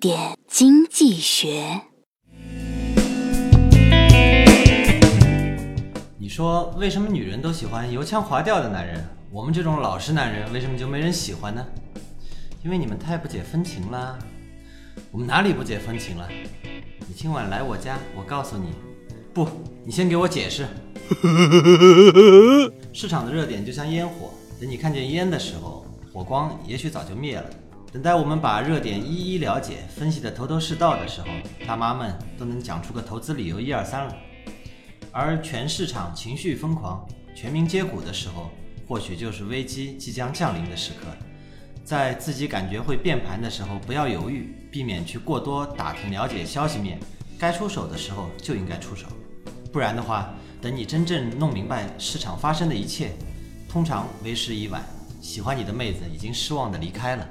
点经济学。你说为什么女人都喜欢油腔滑调的男人，我们这种老实男人为什么就没人喜欢呢？因为你们太不解风情啦。我们哪里不解风情了？你今晚来我家，我告诉你。不，你先给我解释。市场的热点就像烟火，等你看见烟的时候，火光也许早就灭了。等待我们把热点一一了解、分析的头头是道的时候，大妈们都能讲出个投资理由一二三了。而全市场情绪疯狂、全民皆股的时候，或许就是危机即将降临的时刻。在自己感觉会变盘的时候，不要犹豫，避免去过多打听了解消息面，该出手的时候就应该出手。不然的话，等你真正弄明白市场发生的一切，通常为时已晚。喜欢你的妹子已经失望的离开了。